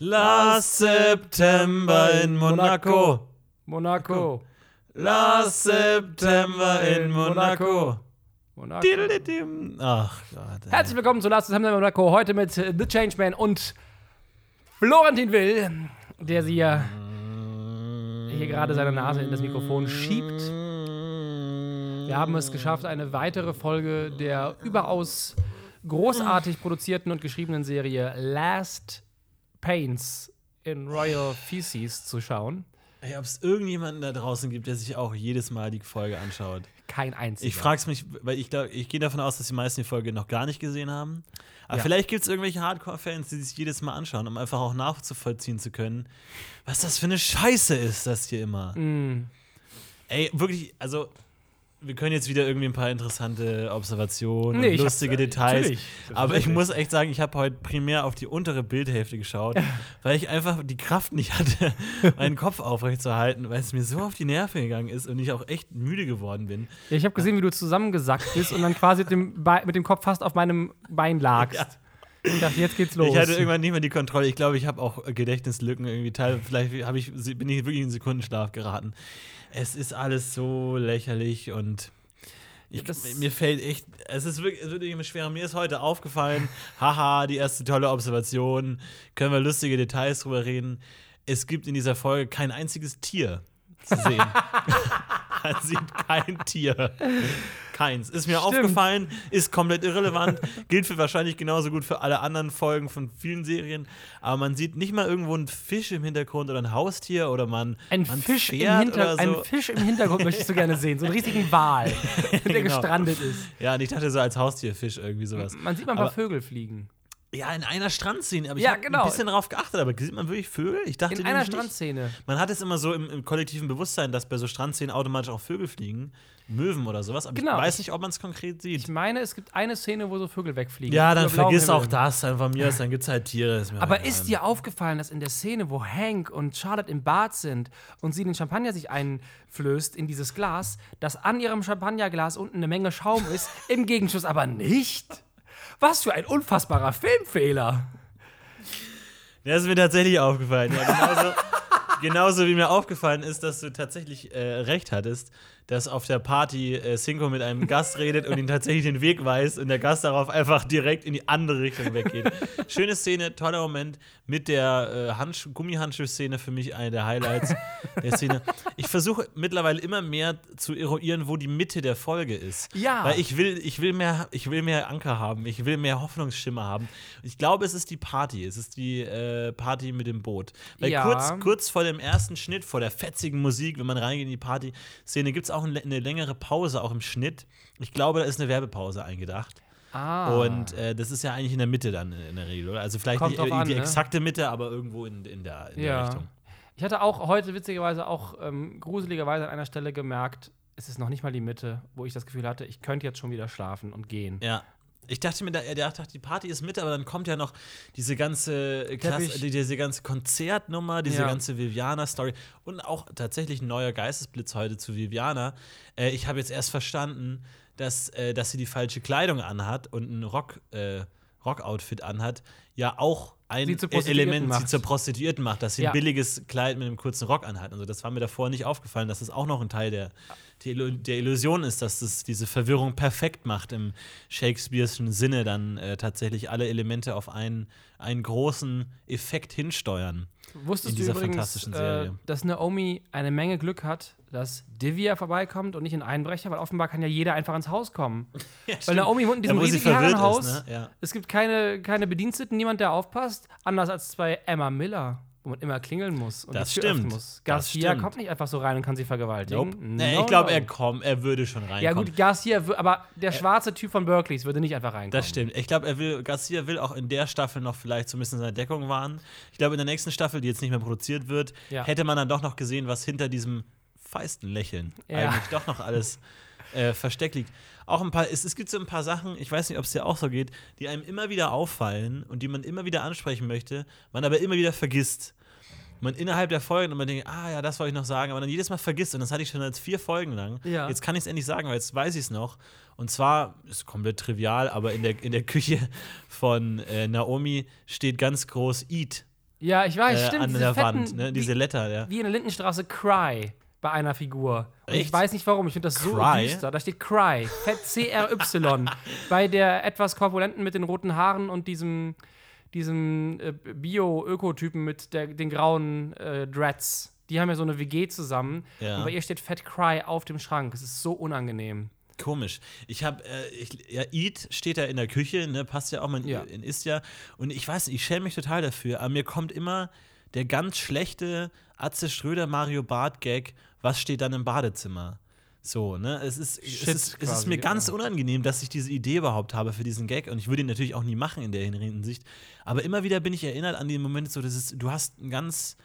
Last September in Monaco. Monaco. Last September in Monaco. Monaco. Ach Gott. ey. Herzlich willkommen zu Last September in Monaco. Heute mit The Changeman und Florentin Will, der sie ja hier gerade seine Nase in das Mikrofon schiebt. Wir haben es geschafft, eine weitere Folge der überaus großartig produzierten und geschriebenen Serie Last Pains in Royal Feces zu schauen. Ey, ob es irgendjemanden da draußen gibt, der sich auch jedes Mal die Folge anschaut. Kein einziger. Ich frage es mich, weil ich, glaub, ich gehe davon aus, dass die meisten die Folge noch gar nicht gesehen haben. Aber Ja. vielleicht gibt es irgendwelche Hardcore-Fans, die sich jedes Mal anschauen, um einfach auch nachzuvollziehen zu können, was das für eine Scheiße ist, das hier immer. Mm. Ey, wirklich, also wir können jetzt wieder irgendwie ein paar interessante Observationen, Nee, lustige Details. natürlich, Aber ich muss echt sagen, ich habe heute primär auf die untere Bildhälfte geschaut, weil ich einfach die Kraft nicht hatte, meinen Kopf aufrecht zu halten, weil es mir so auf die Nerven gegangen ist und ich auch echt müde geworden bin. Ja, ich habe gesehen, wie du zusammengesackt bist und dann quasi mit dem, mit dem Kopf fast auf meinem Bein lagst. Ja. Ich dachte, jetzt geht's los. Ich hatte irgendwann nicht mehr die Kontrolle. Ich glaube, ich habe auch Gedächtnislücken irgendwie teil. Vielleicht ich, bin ich wirklich in Sekundenschlaf geraten. Es ist alles so lächerlich und ich, mir fällt echt, es ist wirklich, es wird irgendwie schwer. Mir ist heute aufgefallen, haha, die erste tolle Observation, können wir lustige Details drüber reden. Es gibt in dieser Folge kein einziges Tier zu sehen. Man sieht kein Tier. Keins. Ist mir Stimmt. aufgefallen, ist komplett irrelevant, gilt für wahrscheinlich genauso gut für alle anderen Folgen von vielen Serien. Aber man sieht nicht mal irgendwo einen Fisch im Hintergrund oder ein Haustier oder man ein man Fisch, im Pferd Hinter oder so. ein Fisch im Hintergrund möchtest du gerne sehen. So einen riesigen Wal, der Genau. gestrandet ist. Ja, und ich dachte so als Haustierfisch irgendwie sowas. Man sieht mal ein paar Aber- Vögel fliegen. Ja, in einer Strandszene. Aber ich Ja, habe genau. ein bisschen darauf geachtet. Aber sieht man wirklich Vögel? Ich dachte In einer nämlich nicht. Strandszene. Man hat es immer so im, im kollektiven Bewusstsein, dass bei so Strandszenen automatisch auch Vögel fliegen. Möwen oder sowas. Aber Genau. ich weiß nicht, ob man es konkret sieht. Ich meine, es gibt eine Szene, wo so Vögel wegfliegen. ja, dann vergiss auch das. Dann von mir aus, dann gibt es halt Tiere. ist Aber egal. ist dir aufgefallen, dass in der Szene, wo Hank und Charlotte im Bad sind und sie den Champagner sich einflößt in dieses Glas, dass an ihrem Champagnerglas unten eine Menge Schaum ist, im Gegenschuss aber nicht? Was für ein unfassbarer Filmfehler. Ja, ist mir tatsächlich aufgefallen. Ja, genauso, genauso wie mir aufgefallen ist, dass du tatsächlich äh, recht hattest, dass auf der Party äh, Cinco mit einem Gast redet und ihn tatsächlich den Weg weist und der Gast darauf einfach direkt in die andere Richtung weggeht. Schöne Szene, toller Moment mit der äh, Handsch- Gummihandschuh-Szene für mich eine der Highlights der Szene. Ich versuche mittlerweile immer mehr zu eruieren, wo die Mitte der Folge ist. Ja. Weil ich will, ich will mehr, ich will mehr Anker haben, ich will mehr Hoffnungsschimmer haben. Ich glaube, es ist die Party, es ist die äh, Party mit dem Boot. Weil Ja. kurz, kurz vor dem ersten Schnitt, vor der fetzigen Musik, wenn man reingeht in die Party-Szene, gibt es auch eine, längere Pause, auch im Schnitt. Ich glaube, da ist eine Werbepause eingedacht. Ah. Und äh, das ist ja eigentlich in der Mitte dann in der Regel, oder? Also vielleicht Kommt nicht äh, an, die ne? exakte Mitte, aber irgendwo in, in der, in der ja. Richtung. Ich hatte auch heute witzigerweise auch ähm, gruseligerweise an einer Stelle gemerkt, es ist noch nicht mal die Mitte, wo ich das Gefühl hatte, ich könnte jetzt schon wieder schlafen und gehen. Ja. Ich dachte mir, da, der dachte, die Party ist mit, aber dann kommt ja noch diese ganze, Klasse, diese ganze Konzertnummer, diese Ja. ganze Viviana-Story und auch tatsächlich ein neuer Geistesblitz heute zu Viviana. Äh, ich habe jetzt erst verstanden, dass, äh, dass sie die falsche Kleidung anhat und ein Rock, äh, Rock-Outfit anhat, ja auch ein Sie E- Element sie macht. zur Prostituierten macht, dass sie Ja. ein billiges Kleid mit einem kurzen Rock anhat. Also das war mir davor nicht aufgefallen, dass es auch noch ein Teil der, Illu- der Illusion ist, dass das diese Verwirrung perfekt macht im Shakespeare'schen Sinne, dann äh, tatsächlich alle Elemente auf einen, einen großen Effekt hinsteuern. Wusstest in du dieser übrigens, fantastischen äh, Serie. dass Naomi eine Menge Glück hat, dass Divya vorbeikommt und nicht ein Einbrecher, weil offenbar kann ja jeder einfach ins Haus kommen. Weil Naomi wohnt in diesem Ja, riesigen Herrenhaus. ist, ne? Ja. Es gibt keine, keine Bediensteten, niemand, der aufpasst. Anders als bei Emma Miller, wo man immer klingeln muss und Das die Tür stimmt. muss. Garcia stimmt. kommt nicht einfach so rein und kann sie vergewaltigen. Nope. No, Nee, ich glaube, no. er kommt, er würde schon reinkommen. Ja, gut, Garcia, aber der schwarze Typ von Berkeleys würde nicht einfach reinkommen. Das stimmt. Ich glaube, er will, Garcia will auch in der Staffel noch vielleicht so ein bisschen seine Deckung wahren. Ich glaube, in der nächsten Staffel, die jetzt nicht mehr produziert wird, Ja. hätte man dann doch noch gesehen, was hinter diesem feisten Lächeln Ja. eigentlich doch noch alles äh, versteckt liegt. Auch ein paar, es, es gibt so ein paar Sachen, ich weiß nicht, ob es dir auch so geht, die einem immer wieder auffallen und die man immer wieder ansprechen möchte, man aber immer wieder vergisst. man innerhalb der Folgen und man denkt, ah ja, das wollte ich noch sagen, aber dann jedes Mal vergisst und das hatte ich schon als vier Folgen lang. Ja. Jetzt kann ich es endlich sagen, weil jetzt weiß ich es noch. Und zwar ist komplett trivial, aber in der, in der Küche von äh, Naomi steht ganz groß Eat Ja, ich weiß, äh, stimmt. an der fetten, Wand, ne? Diese Letter, ja. wie in der Lindenstraße Cry bei einer Figur. Und ich weiß nicht warum, ich finde das so Cry? düster. Da steht Cry, fett C-R-Y. bei der etwas korpulenten mit den roten Haaren und diesem, diesem äh, Bio-Ökotypen mit der, den grauen äh, Dreads. Die haben ja so eine WG zusammen. Ja. Und bei ihr steht Fat Cry auf dem Schrank. Es ist so unangenehm. Komisch. Ich habe, äh, ich, ja, Eat steht da in der Küche, ne, passt ja auch, man Ja. in isst ja. Und ich weiß, ich schäme mich total dafür, aber mir kommt immer der ganz schlechte Atze Schröder Mario Bart Gag, was steht dann im Badezimmer? So, ne? Es ist, es Shit, ist, es ist quasi, mir ganz ja. unangenehm, dass ich diese Idee überhaupt habe für diesen Gag. Und ich würde ihn natürlich auch nie machen in der Hinsicht. Aber immer wieder bin ich erinnert an den Moment, so, das ist, du hast einen ganz,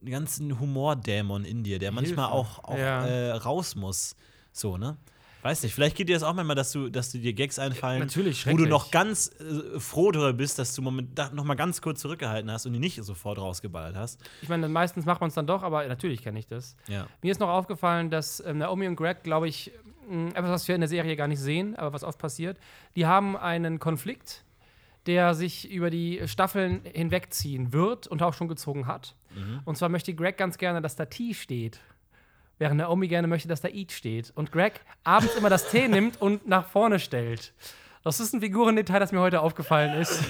einen ganzen Humordämon in dir, der manchmal Hilfe. auch, auch Ja. äh, raus muss. So, ne? Weiß nicht, vielleicht geht dir das auch manchmal, dass du, dass du dir Gags einfallen, natürlich, wo du noch ganz äh, froh darüber bist, dass du moment, da noch mal ganz kurz zurückgehalten hast und die nicht sofort rausgeballert hast. Ich meine, meistens macht man es dann doch, aber natürlich kenne ich das. Ja. Mir ist noch aufgefallen, dass ähm, Naomi und Greg, glaube ich, mh, etwas, was wir in der Serie gar nicht sehen, aber was oft passiert, die haben einen Konflikt, der sich über die Staffeln hinwegziehen wird und auch schon gezogen hat. Und zwar möchte Greg ganz gerne, dass da T steht. Während Naomi gerne möchte, dass da Eat steht. Und Greg abends immer das T nimmt und nach vorne stellt. Das ist ein Figurendetail, das mir heute aufgefallen ist.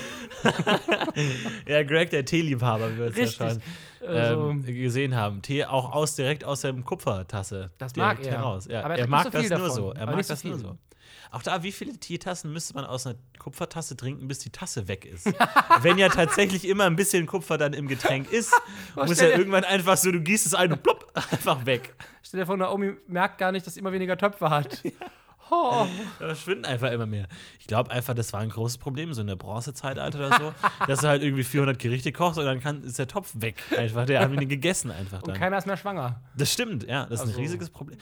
Ja, Greg, der Teeliebhaber, wie wir es ja schon Also- ähm, gesehen haben. Tee auch aus, direkt aus der Kupfertasse. Das mag er. heraus. Ja, Aber er er mag so das nur davon. so. Er mag nicht so das nur so. Auch da, wie viele Teetassen müsste man aus einer Kupfertasse trinken, bis die Tasse weg ist? Wenn ja tatsächlich immer ein bisschen Kupfer dann im Getränk ist, muss ja irgendwann einfach so, du gießt es ein und plopp, einfach weg. Stell dir vor, Naomi merkt gar nicht, dass sie immer weniger Töpfe hat. Oh. Da verschwinden einfach immer mehr. Ich glaube einfach, das war ein großes Problem, so in der Bronzezeitalter oder so, dass du halt irgendwie 400 Gerichte kochst und dann kann, ist der Topf weg. Einfach, der haben ihn gegessen einfach Und dann. keiner ist mehr schwanger. Das stimmt, ja, das ist Also- ein riesiges Problem.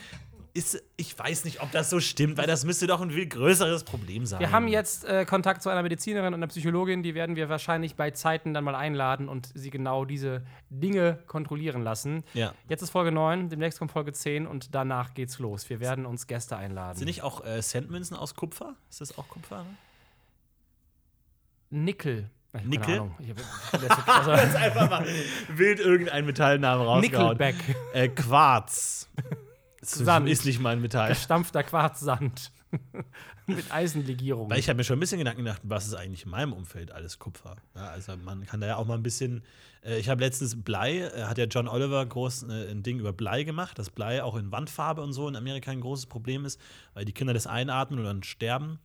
Ist, ich weiß nicht, ob das so stimmt, weil das müsste doch ein viel größeres Problem sein. Wir haben jetzt äh, Kontakt zu einer Medizinerin und einer Psychologin, die werden wir wahrscheinlich bei Zeiten dann mal einladen und sie genau diese Dinge kontrollieren lassen. Ja. Jetzt ist Folge 9, demnächst kommt Folge 10 und danach geht's los. Wir werden uns Gäste einladen. Sind nicht auch äh, Centmünzen aus Kupfer? Ist das auch Kupfer? Ne? Nickel. Ich Nickel? Ich hab, also, Einfach mal wild irgendein Metallnamen rausgehauen. Nickelback. Äh, Quarz. Sand. ist nicht mein Metall. Gestampfter Quarzsand. Mit Eisenlegierung. Weil ich habe mir schon ein bisschen Gedanken gemacht, was ist eigentlich in meinem Umfeld alles Kupfer? Ja, also man kann da ja auch mal ein bisschen. Äh, ich habe letztens Blei, äh, hat ja John Oliver groß äh, ein Ding über Blei gemacht, dass Blei auch in Wandfarbe und so in Amerika ein großes Problem ist, weil die Kinder das einatmen und dann sterben.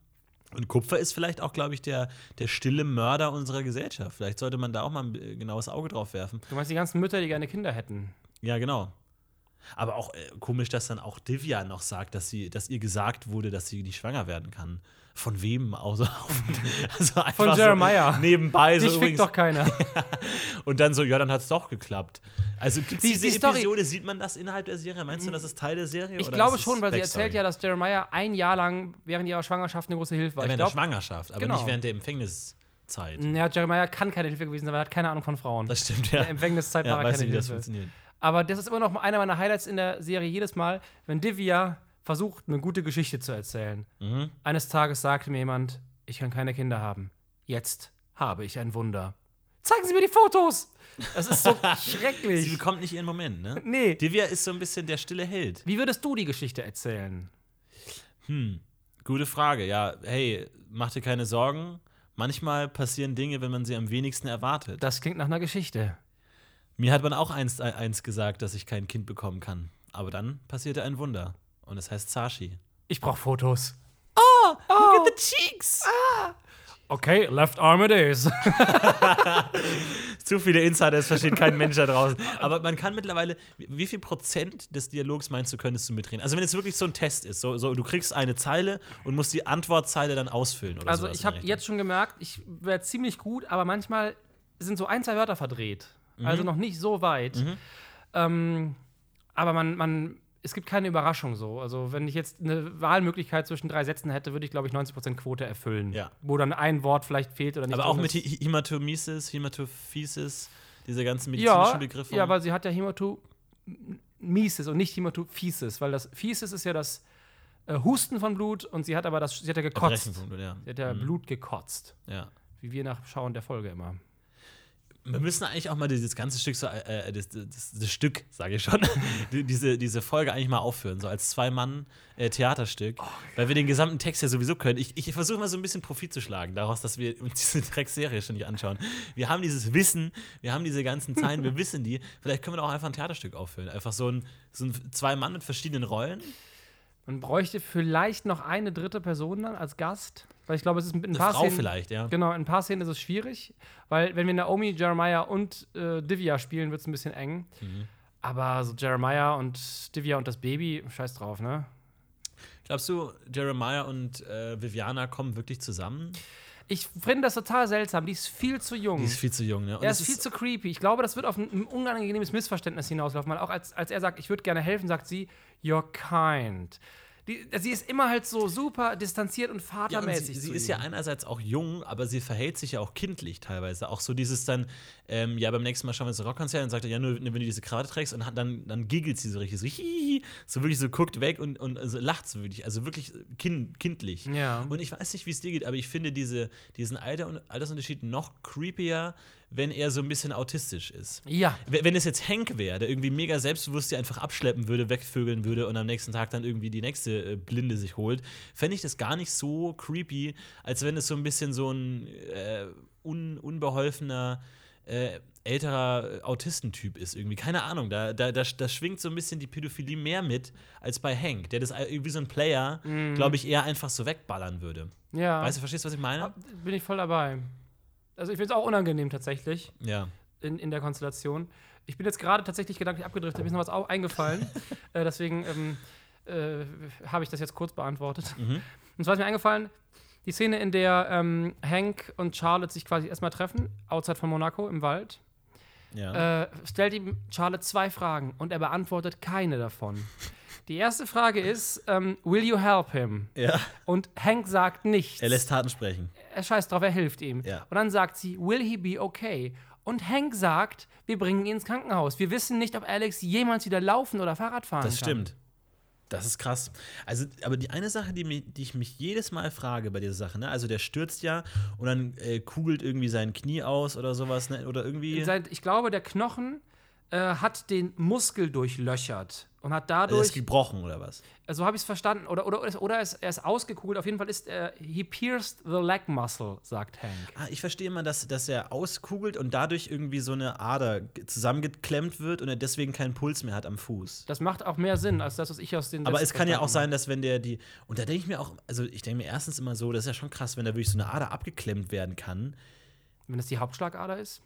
Und Kupfer ist vielleicht auch, glaube ich, der, der stille Mörder unserer Gesellschaft. Vielleicht sollte man da auch mal ein äh, genaues Auge drauf werfen. du meinst die ganzen Mütter, die gerne Kinder hätten. Ja, genau. Aber auch äh, komisch, dass dann auch Divya noch sagt, dass, sie, dass ihr gesagt wurde, dass sie nicht schwanger werden kann. Von wem? Also, also einfach Von Jeremiah. So nebenbei so Dich fickt übrigens. doch keiner. Und dann so, ja, dann hat es doch geklappt. Also gibt es Die- diese die Story- Episode, sieht man das innerhalb der Serie? Meinst du, das ist Teil der Serie? Ich oder glaube schon, weil sie erzählt ja, dass Jeremiah ein Jahr lang während ihrer Schwangerschaft eine große Hilfe war. Ja, während der Schwangerschaft, aber Genau. nicht während der Empfängniszeit. ja, Jeremiah kann keine Hilfe gewesen sein, weil er hat keine Ahnung von Frauen. Das stimmt, In ja. der Empfängniszeit Ja, war er weißt du, keine wie das Hilfe. funktioniert? Aber das ist immer noch einer meiner Highlights in der Serie jedes Mal, wenn Divya versucht, eine gute Geschichte zu erzählen. Mhm. Eines Tages sagte mir jemand, ich kann keine Kinder haben. Jetzt habe ich ein Wunder. Zeigen Sie mir die Fotos! Das ist so Sie schrecklich. bekommt nicht ihren Moment, ne? Nee. Divya ist so ein bisschen der stille Held. Wie würdest du die Geschichte erzählen? Hm, gute Frage. Ja, hey, mach dir keine Sorgen. Manchmal passieren Dinge, wenn man sie am wenigsten erwartet. Das klingt nach einer Geschichte. Mir hat man auch einst, äh, einst gesagt, dass ich kein Kind bekommen kann. Aber dann passierte ein Wunder. Und es heißt Sashi. Ich brauche Fotos. Oh, look at the cheeks! Okay, left arm it is. Zu viele Insider, es versteht kein Mensch da draußen. Aber man kann mittlerweile, wie viel Prozent des Dialogs meinst du, könntest du mitreden? Also wenn es wirklich so ein Test ist, so, so du kriegst eine Zeile und musst die Antwortzeile dann ausfüllen oder Also sowas ich habe jetzt schon gemerkt, ich werde ziemlich gut, aber manchmal sind so ein, zwei Wörter verdreht. Also noch nicht so weit. Ähm, aber man, man, es gibt keine Überraschung so. Also wenn ich jetzt eine Wahlmöglichkeit zwischen drei Sätzen hätte, würde ich, glaube ich, 90% Quote erfüllen. Ja. Wo dann ein Wort vielleicht fehlt oder nicht. Aber auch mit ist. Hi- Hämatomesis, Hämatophysis, diese ganzen medizinischen ja, Begriffe. ja, aber sie hat ja Hämatomesis und nicht Hämatophysis, weil das Physis ist ja das äh, Husten von Blut und sie hat aber das, sie hat ja gekotzt. Blut, ja. Sie hat ja Blut gekotzt. ja. Wie wir nach Schauen der Folge immer. Wir müssen eigentlich auch mal dieses ganze Stück, so, äh, das, das, das Stück, sage ich schon, die- diese, diese Folge eigentlich mal aufführen, so als Zwei-Mann-Theaterstück, weil wir den gesamten Text ja sowieso können. Ich, ich versuche mal so ein bisschen Profit zu schlagen daraus, dass wir uns diese Dreckserie schon nicht anschauen. Wir haben dieses Wissen, wir haben diese ganzen Zeilen, wir wissen die. Vielleicht können wir doch auch einfach ein Theaterstück aufführen. Einfach so ein, so ein zwei Mann mit verschiedenen Rollen. Man bräuchte vielleicht noch eine dritte Person dann als Gast. Weil ich glaube, es ist mit ein Eine paar Frau Szenen, vielleicht, ja. Genau, in ein paar Szenen ist es schwierig, weil wenn wir Naomi, Jeremiah und äh, Divya spielen, wird es ein bisschen eng. Mhm. Aber so Jeremiah und Divya und das Baby, scheiß drauf, ne? Glaubst du, Jeremiah und äh, Viviana kommen wirklich zusammen? Ich finde das total seltsam. Die ist viel zu jung. Die ist viel zu jung, ne? Und er es ist viel zu creepy. Ich glaube, das wird auf ein, ein unangenehmes Missverständnis hinauslaufen, weil auch als, als er sagt, ich würde gerne helfen, sagt sie, you're kind. Die, sie ist immer halt so super distanziert und Ja, und vatermäßig. sie, sie ist ja einerseits auch jung, aber sie verhält sich ja auch kindlich teilweise. Auch so dieses dann, ähm, ja, beim nächsten Mal schauen wir uns ein Rockkonzert und sagt er, ja, nur wenn du diese Krawatte trägst und dann, dann giggelt sie so richtig, so, hihihi, so wirklich so guckt weg und, und also lacht so wirklich, also wirklich kind, kindlich. Ja. Und ich weiß nicht, wie es dir geht, aber ich finde diese, diesen Alter, Altersunterschied noch creepier, wenn er so ein bisschen autistisch ist. Ja. Wenn wenn es jetzt Hank wäre, der irgendwie mega selbstbewusst die einfach abschleppen würde, wegvögeln würde und am nächsten Tag dann irgendwie die nächste äh, Blinde sich holt, fände ich das gar nicht so creepy, als wenn es so ein bisschen so ein äh, un unbeholfener, äh, älterer Autistentyp ist irgendwie. Keine Ahnung, da, da, da, da schwingt so ein bisschen die Pädophilie mehr mit als bei Hank, der das irgendwie so ein Player, glaube ich, eher einfach so wegballern würde. Ja. Weißt du, verstehst du, was ich meine? Bin ich voll dabei. Also ich finde es auch unangenehm tatsächlich Ja. in, in der Konstellation. Ich bin jetzt gerade tatsächlich gedanklich abgedriftet, mir ist noch was au- eingefallen. äh, deswegen ähm, äh, habe ich das jetzt kurz beantwortet. Mhm. Und zwar ist mir eingefallen, die Szene, in der ähm, Hank und Charlotte sich quasi erstmal treffen, outside von Monaco im Wald, Ja. äh, stellt ihm Charlotte zwei Fragen und er beantwortet keine davon. Die erste Frage ist, ähm, will you help him? ja. Und Hank sagt nichts. Er lässt Taten sprechen. er scheißt drauf, er hilft ihm. Ja. Und dann sagt sie, will he be okay? Und Hank sagt, wir bringen ihn ins Krankenhaus. Wir wissen nicht, ob Alex jemals wieder laufen oder Fahrrad fahren Das kann. stimmt. Das ist krass. Also, aber die eine Sache, die, mi- die ich mich jedes Mal frage bei dieser Sache, ne? Also der stürzt ja und dann äh, kugelt irgendwie sein Knie aus oder sowas, ne? Oder irgendwie. Ich glaube, der Knochen äh, hat den Muskel durchlöchert und hat Er dadurch, ist gebrochen oder was? so habe ich es verstanden, oder, oder, oder, oder es, er ist ausgekugelt. Auf jeden Fall ist er, he pierced the leg muscle, sagt Hank. Ah, ich verstehe immer, dass, dass er auskugelt und dadurch irgendwie so eine Ader ge- zusammengeklemmt wird und er deswegen keinen Puls mehr hat am Fuß. Das macht auch mehr Sinn, als das, was ich aus den Aber es kann ja auch sein, dass wenn der die. Und da denke ich mir auch, also ich denke mir erstens immer so, das ist ja schon krass, wenn da wirklich so eine Ader abgeklemmt werden kann. Wenn das die Hauptschlagader ist?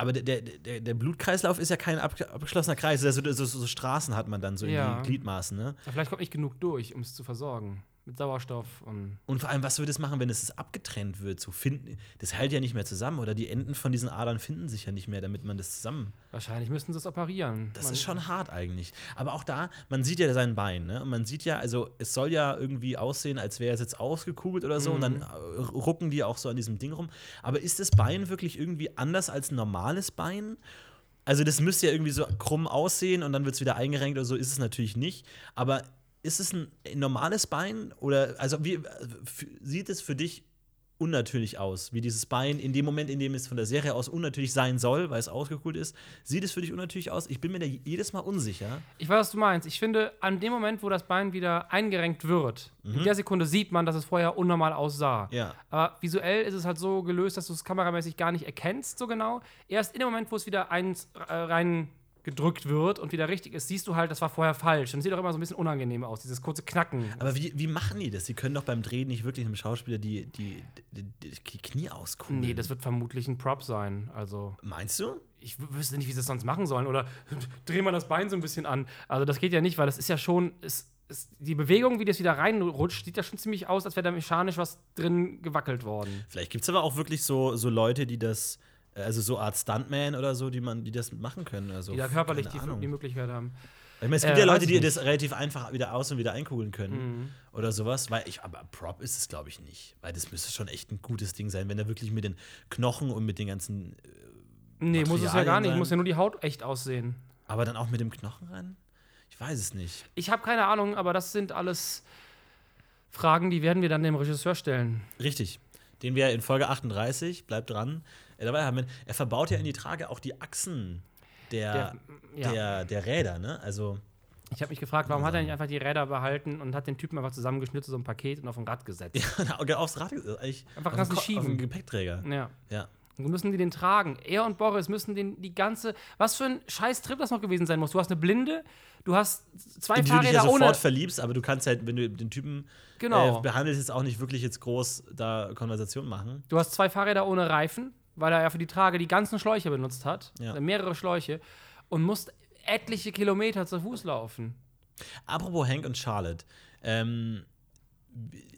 Aber der, der, der, Blutkreislauf ist ja kein ab, abgeschlossener Kreis. Also so, so, Straßen hat man dann so Ja. in die Gliedmaßen, ne? Aber vielleicht kommt nicht genug durch, um es zu versorgen. Mit Sauerstoff und. Und vor allem, was würde es machen, wenn es abgetrennt wird? So finden, das hält ja nicht mehr zusammen oder die Enden von diesen Adern finden sich ja nicht mehr, damit man das zusammen. Wahrscheinlich müssten sie es operieren. Das Man- ist schon hart eigentlich. Aber auch da, man sieht ja sein Bein, ne? Und man sieht ja, also es soll ja irgendwie aussehen, als wäre es jetzt ausgekugelt oder so. Und dann äh, rucken die auch so an diesem Ding rum. Aber ist das Bein wirklich irgendwie anders als ein normales Bein? Also das müsste ja irgendwie so krumm aussehen und dann wird es wieder eingerenkt oder so, ist es natürlich nicht. Aber ist es ein normales Bein oder also wie sieht es für dich unnatürlich aus, wie dieses Bein in dem Moment, in dem es von der Serie aus unnatürlich sein soll, weil es ausgekühlt ist, sieht es für dich unnatürlich aus? Ich bin mir da jedes Mal unsicher. Ich weiß, was du meinst. Ich finde, an dem Moment, wo das Bein wieder eingerenkt wird, in der Sekunde sieht man, dass es vorher unnormal aussah. Mhm. Ja. Aber visuell ist es halt so gelöst, dass du es kameramäßig gar nicht erkennst, so genau. Erst in dem Moment, wo es wieder eins äh, rein gedrückt wird und wieder richtig ist, siehst du halt, das war vorher falsch. Und sieht auch immer so ein bisschen unangenehm aus, dieses kurze Knacken. Aber wie, wie machen die das? Sie können doch beim Drehen nicht wirklich einem Schauspieler die, die, die, die, Knie auskugeln. Nee, das wird vermutlich ein Prop sein. Also, Meinst du? ich wüsste nicht, wie sie es sonst machen sollen. Oder drehen wir das Bein so ein bisschen an. Also, das geht ja nicht, weil das ist ja schon. Es, die Bewegung, wie das wieder reinrutscht, sieht ja schon ziemlich aus, als wäre da mechanisch was drin gewackelt worden. Vielleicht gibt es aber auch wirklich so, so Leute, die das, also so Art Stuntman oder so, die man, die das machen können. Also, Die da körperlich die, die Möglichkeit haben. Ich meine, es gibt Äh, ja Leute, die das relativ einfach wieder aus und wieder einkugeln können Mhm. oder sowas. Weil ich, aber Prop ist es, glaube ich, nicht. Weil das müsste schon echt ein gutes Ding sein, wenn er wirklich mit den Knochen und mit den ganzen, äh, Nee, muss es ja gar nicht. sein. Muss ja nur die Haut echt aussehen. aber dann auch mit dem Knochen rein? Ich weiß es nicht. Ich habe keine Ahnung, aber das sind alles Fragen, die werden wir dann dem Regisseur stellen. Richtig. Den wir in Folge 38, bleibt dran, dabei haben. Er verbaut ja in die Trage auch die Achsen der, Der- ja. der, der Räder, ne? Also, Ich habe mich gefragt, warum hat er nicht einfach die Räder behalten und hat den Typen einfach zusammengeschnitten, so ein Paket und auf ein Rad gesetzt? ja, aufs Rad, äh, eigentlich Einfach auf kannst den du Ko- schieben. Auf den Gepäckträger. Ja. Ja. Und müssen die den tragen. Er und Boris müssen den die ganze. Was für ein scheiß Trip das noch gewesen sein muss. Du hast eine Blinde, du hast zwei In die du dich ja Fahrräder sofort ohne. verliebst, aber du kannst halt, wenn du den Typen Genau. äh, behandelst, jetzt auch nicht wirklich jetzt groß da Konversation machen. Du hast zwei Fahrräder ohne Reifen, weil er ja für die Trage die ganzen Schläuche benutzt hat. Ja. Äh, Mehrere Schläuche. Und musst etliche Kilometer zu Fuß laufen. Apropos Hank und Charlotte. Ähm,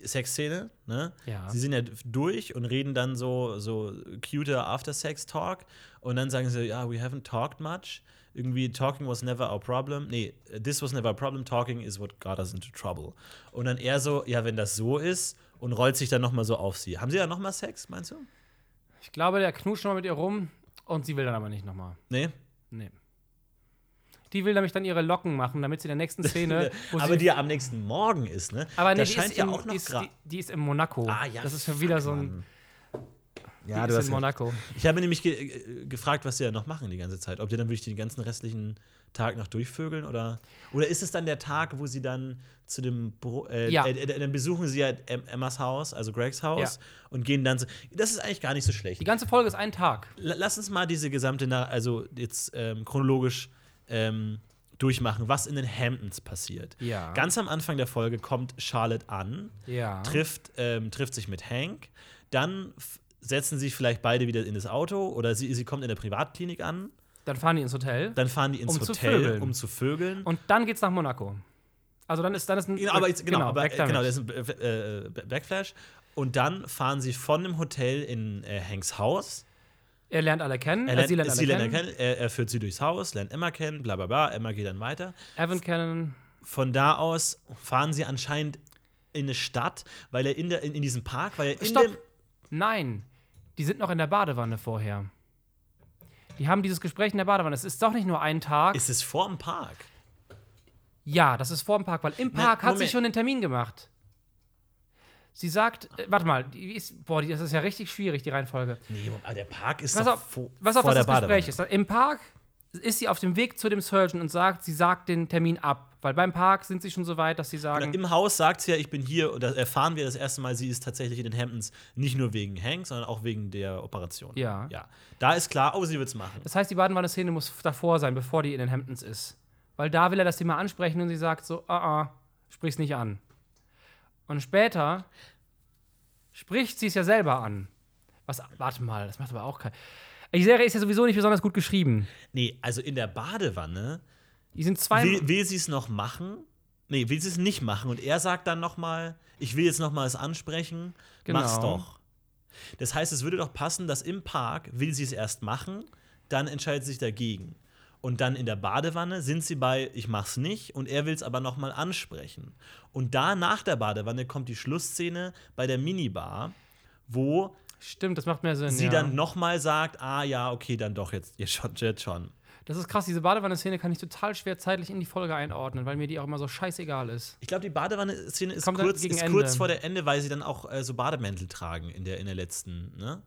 Sexszene, ne? Ja. Sie sind ja durch und reden dann so, so cuter After-Sex-Talk und dann sagen sie, ja, we haven't talked much. Irgendwie, talking was never our problem. Nee, this was never a problem, talking is what got us into trouble. Und dann er so, ja, wenn das so ist und rollt sich dann noch mal so auf sie. Haben sie ja noch mal Sex, meinst du? Ich glaube, der knutscht noch mit ihr rum und sie will dann aber nicht nochmal. Nee? Nee. Die will nämlich dann ihre Locken machen, damit sie in der nächsten Szene. Aber die ja am nächsten Morgen ist, ne? aber nee, die scheint ist, ja in, auch noch die, ist, die, die ist in Monaco. Ah, ja, das ist schon wieder so ein. Ja, die du ist hast in recht. Monaco. Ich habe nämlich ge äh, gefragt, was sie ja noch machen die ganze Zeit. Ob die dann wirklich den ganzen restlichen Tag noch durchvögeln oder oder ist es dann der Tag, wo sie dann zu dem Bro äh, Ja. äh, äh, dann besuchen sie ja Em- Emmas Haus, also Gregs Haus und gehen dann so. Das ist eigentlich gar nicht so schlecht. Die ganze Folge ist ein Tag. L lass uns mal diese gesamte, Na also jetzt ähm, chronologisch ähm, durchmachen, was in den Hamptons passiert. Ja. Ganz am Anfang der Folge kommt Charlotte an, Ja. trifft, ähm, trifft sich mit Hank, dann setzen sich vielleicht beide wieder in das Auto oder sie, sie kommt in der Privatklinik an, Dann fahren die ins Hotel. dann fahren die ins Um zu Hotel, vögeln. um zu vögeln. Und dann geht's nach Monaco. Also dann ist, dann ist ein. Genau, aber jetzt, genau, aber, äh, damit. genau, das ist ein äh, Backflash. Und dann fahren sie von dem Hotel in äh, Hanks Haus. er lernt alle kennen. Er äh, lernt, sie lernt alle sie lernt kennen. er kennen. Er, er führt sie durchs Haus, lernt Emma kennen, bla bla bla. Emma geht dann weiter. Evan kennen. Von da aus fahren sie anscheinend in eine Stadt, weil er in, der, in, in diesem Park, weil er in Stopp! dem. Nein. Die sind noch in der Badewanne vorher. Die haben dieses Gespräch in der Badewanne. Es ist doch nicht nur ein Tag. Ist es vor dem Park? ja, das ist vor dem Park, weil im Na, Park hat sie schon den Termin gemacht. Sie sagt, äh, warte mal, die ist, boah, das ist ja richtig schwierig, die Reihenfolge. Nee, aber der Park ist doch auf, vor, pass auf vor was der das Gespräch Badewanne. ist. Im Park ist sie auf dem Weg zu dem Surgeon und sagt, sie sagt den Termin ab. Weil beim Park sind sie schon so weit, dass sie sagen, Genau, Im Haus sagt sie ja, ich bin hier und da erfahren wir das erste Mal, sie ist tatsächlich in den Hamptons, nicht nur wegen Hank, sondern auch wegen der Operation. Ja. ja. Da ist klar, oh, sie wird's machen. Das heißt, die Badewanne-Szene muss davor sein, bevor die in den Hamptons ist. Weil da will er das Thema ansprechen und sie sagt so, ah, ah, sprich's nicht an. Und später spricht sie es ja selber an. Was, warte mal, das macht aber auch kein. Die Serie ist ja sowieso nicht besonders gut geschrieben. Nee, also in der Badewanne Die sind zwei. will, will sie es noch machen? Nee, will sie es nicht machen und er sagt dann noch mal, ich will jetzt noch mal es ansprechen, Genau. mach's doch. Das heißt, es würde doch passen, dass im Park will sie es erst machen, dann entscheidet sie sich dagegen. Und dann in der Badewanne sind sie bei, ich mach's nicht, und er will es aber noch mal ansprechen. Und da nach der Badewanne kommt die Schlussszene bei der Minibar, wo Stimmt, das macht mehr Sinn. sie ja. dann noch mal sagt, ah ja, okay, dann doch jetzt, jetzt schon, jetzt schon. Das ist krass, diese Badewanne-Szene kann ich total schwer zeitlich in die Folge einordnen, weil mir die auch immer so scheißegal ist. Ich glaube, die Badewanne-Szene ist, kurz, ist kurz vor der Ende, weil sie dann auch äh, so Bademäntel tragen in der, in der letzten, ne?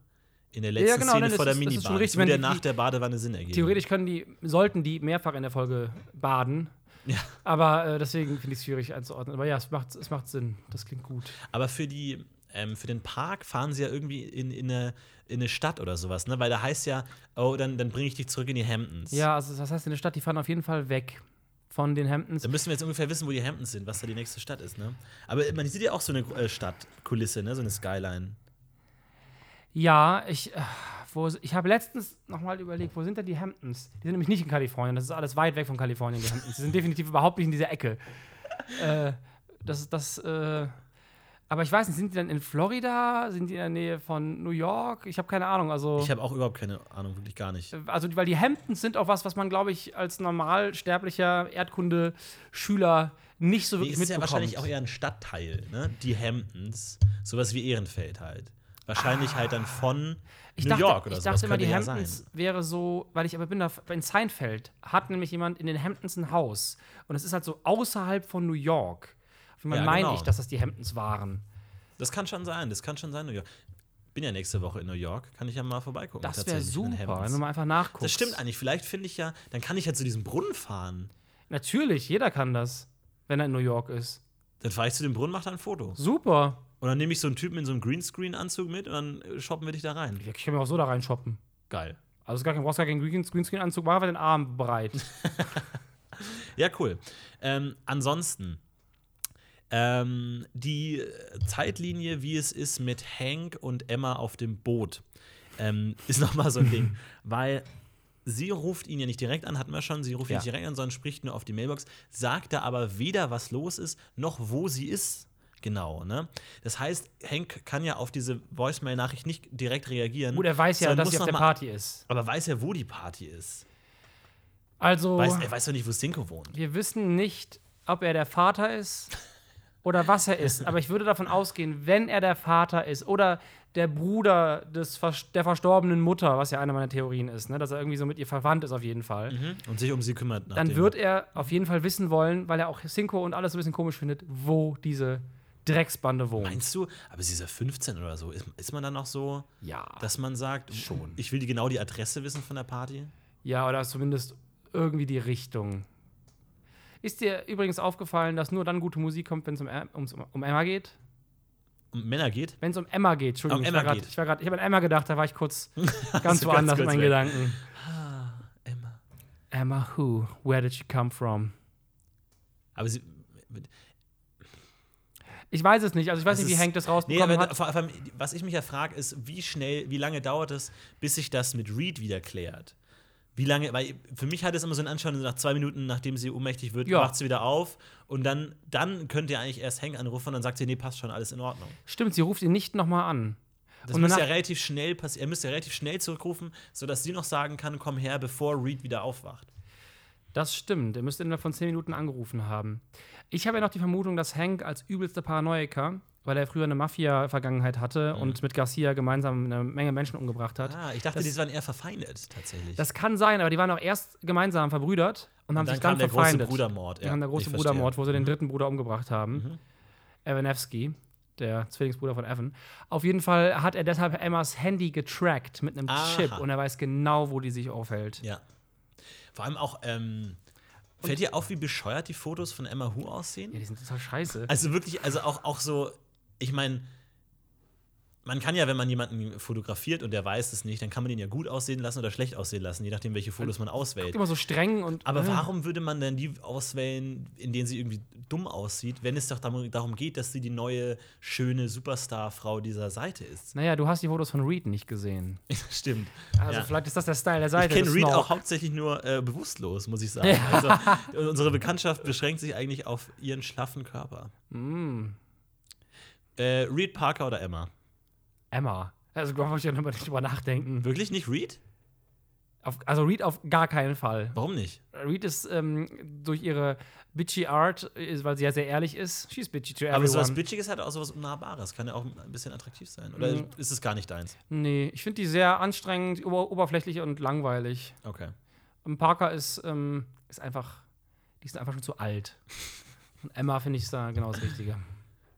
In der letzten Ja, genau, Szene das vor der das Minibar. Das richtig, würde wenn die- nach der Badewanne Sinn ergeben. Theoretisch können die, sollten die mehrfach in der Folge baden. Ja. Aber äh, deswegen finde ich es schwierig einzuordnen. Aber ja, es macht, es macht Sinn. Das klingt gut. Aber für die, ähm, für den Park fahren sie ja irgendwie in, in, eine, in eine Stadt oder sowas, ne? Weil da heißt ja, oh, dann, dann bringe ich dich zurück in die Hamptons. Ja, also das heißt, in der Stadt, die fahren auf jeden Fall weg von den Hamptons. Dann müssen wir jetzt ungefähr wissen, wo die Hamptons sind, was da die nächste Stadt ist, ne? Aber man sieht ja auch so eine äh, Stadtkulisse, ne? So eine Skyline. Ja, ich, äh, wo, ich habe letztens noch mal überlegt, wo sind denn die Hamptons? Die sind nämlich nicht in Kalifornien. Das ist alles weit weg von Kalifornien, die Hamptons. Die sind definitiv überhaupt nicht in dieser Ecke. äh, das, das, äh, aber ich weiß nicht, sind die dann in Florida? Sind die in der Nähe von New York? Ich habe keine Ahnung. Also, Ich habe auch überhaupt keine Ahnung, wirklich gar nicht. also, weil die Hamptons sind auch was, was man, glaube ich, als normalsterblicher Erdkunde-Schüler nicht so Nee, wirklich es ist ja mitbekommt. wahrscheinlich auch eher ein Stadtteil, ne? Die Hamptons. Sowas wie Ehrenfeld halt. Wahrscheinlich halt dann von Ich New dachte, York oder ich sowas. dachte immer, die ja Hamptons sein. wäre so, weil ich aber bin da in Seinfeld, hat nämlich jemand in den Hamptons ein Haus. Und es ist halt so außerhalb von New York. Fall Ja, meine genau. ich, dass das die Hamptons waren. Das kann schon sein, das kann schon sein, New York. bin ja nächste Woche in New York, kann ich ja mal vorbeigucken. Das wäre super, wenn du mal einfach nachguckst. Das stimmt eigentlich. Vielleicht finde ich ja, dann kann ich ja zu diesem Brunnen fahren. Natürlich, jeder kann das, wenn er in New York ist. Dann fahre ich zu dem Brunnen, mache da ein Foto. Super. Und dann nehme ich so einen Typen in so einem Greenscreen-Anzug mit und dann äh, shoppen wir dich da rein. Ich kann mir auch so da rein shoppen. Geil. Also, gar kein, brauchst gar keinen Green- Greenscreen-Anzug, mach einfach den Arm bereit. Ja, cool. Ähm, ansonsten, ähm, die Zeitlinie, wie es ist mit Hank und Emma auf dem Boot, ähm, ist nochmal so ein Ding. Weil sie ruft ihn ja nicht direkt an, hatten wir schon, sie ruft ihn Ja. nicht direkt an, sondern spricht nur auf die Mailbox, sagt da aber weder, was los ist, noch wo sie ist. Genau, ne? Das heißt, Hank kann ja auf diese Voicemail-Nachricht nicht direkt reagieren. Gut, er weiß ja, dass sie auf der Party ist. Aber weiß er, wo die Party ist? Also, Weiß, er weiß doch nicht, wo Cinco wohnt. wir wissen nicht, ob er der Vater ist oder was er ist. Aber ich würde davon ausgehen, wenn er der Vater ist oder der Bruder des, Vers- der verstorbenen Mutter, was ja eine meiner Theorien ist, ne? dass er irgendwie so mit ihr verwandt ist auf jeden Fall. Und sich um sie kümmert. dann wird er auf jeden Fall wissen wollen, weil er auch Cinco und alles so ein bisschen komisch findet, wo diese Drecksbande wohnt. Meinst du? Aber sie ist ja 15 oder so. Ist, ist man dann noch so, Ja. dass man sagt, schon. Ich will die, genau die Adresse wissen von der Party? Ja, oder zumindest irgendwie die Richtung. Ist dir übrigens aufgefallen, dass nur dann gute Musik kommt, wenn es um, ums- um Emma geht? Um Männer geht? Wenn es um Emma geht, Entschuldigung, Um ich Emma war ich war grad, ich habe an Emma gedacht, da war ich kurz ganz woanders kurz meinen weg. Gedanken. Ah, Emma. Emma who? Where did she come from? Aber sie. Ich weiß es nicht, also ich weiß Das nicht, wie Hank das Nee, rausbekommen aber hat. vor allem, was ich mich ja frage, ist, wie schnell, wie lange dauert es, bis sich das mit Reed wieder klärt? Wie lange, weil für mich hat es immer so einen Anschauen, nach zwei Minuten, nachdem sie ohnmächtig wird, Ja. macht sie wieder auf und dann, dann könnt ihr eigentlich erst Hank anrufen und dann sagt sie, nee, passt schon, alles in Ordnung. Stimmt, sie ruft ihn nicht nochmal an. Das Und muss ja relativ schnell passieren. Er müsste ja relativ schnell zurückrufen, sodass sie noch sagen kann, komm her, bevor Reed wieder aufwacht. Das stimmt, er müsste innerhalb von 10 Minuten angerufen haben. Ich habe ja noch die Vermutung, dass Hank als übelster Paranoiker, weil er früher eine Mafia-Vergangenheit hatte und mit Garcia gemeinsam eine Menge Menschen umgebracht hat. Mhm. Ah, ich dachte, Das- die waren eher verfeindet, tatsächlich. Das kann sein, aber die waren auch erst gemeinsam verbrüdert und, haben dann sich dann kam der große verfeindet. Brudermord. Ja, der große ich verstehe. Mhm. Brudermord, wo sie den dritten Bruder umgebracht haben. Evanevsky, der Zwillingsbruder von Evan. Auf jeden Fall hat er deshalb Emmas Handy getrackt mit einem Aha. Chip und er weiß genau, wo die sich aufhält. Ja. Vor allem auch, ähm, fällt dir auf, wie bescheuert die Fotos von Emma Hu aussehen? Ja, die sind total scheiße. Also wirklich, also auch, auch so, ich meine, man kann ja, wenn man jemanden fotografiert und der weiß es nicht, dann kann man ihn ja gut aussehen lassen oder schlecht aussehen lassen, je nachdem, welche Fotos man auswählt. Immer so streng und. Aber äh. warum würde man denn die auswählen, in denen sie irgendwie dumm aussieht, wenn es doch darum, geht, dass sie die neue, schöne Superstar-Frau dieser Seite ist? Naja, du hast die Fotos von Reed nicht gesehen. Stimmt. Also Ja. vielleicht ist das der Style der Ich Seite. kenne des Reed auch hauptsächlich nur äh, bewusstlos, muss ich sagen. Also, unsere Bekanntschaft beschränkt sich eigentlich auf ihren schlaffen Körper. Mm, Äh, Reed Parker oder Emma? Emma. Also da muss ich ja nochmal nicht drüber nachdenken. Wirklich nicht Reed? Auf, also Reed auf gar keinen Fall. Warum nicht? Reed ist ähm, durch ihre bitchy Art, ist, weil sie ja sehr ehrlich ist, she's bitchy to everyone. Aber sowas Bitchiges hat auch sowas Unnahbares. Kann ja auch ein bisschen attraktiv sein. Oder Mhm. ist es gar nicht deins? Nee, ich finde die sehr anstrengend, ober oberflächlich und langweilig. Okay. Und Parker ist, ähm, ist einfach, die ist einfach schon zu alt. Und Emma finde ich da genau das Richtige.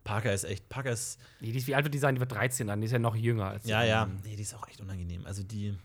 Parker ist echt. Parker ist. Nee, die ist, wie alt wird die sein? Die wird 13 dann, die ist ja noch jünger als Ja, ja. Nee, die ist auch echt unangenehm. Also die.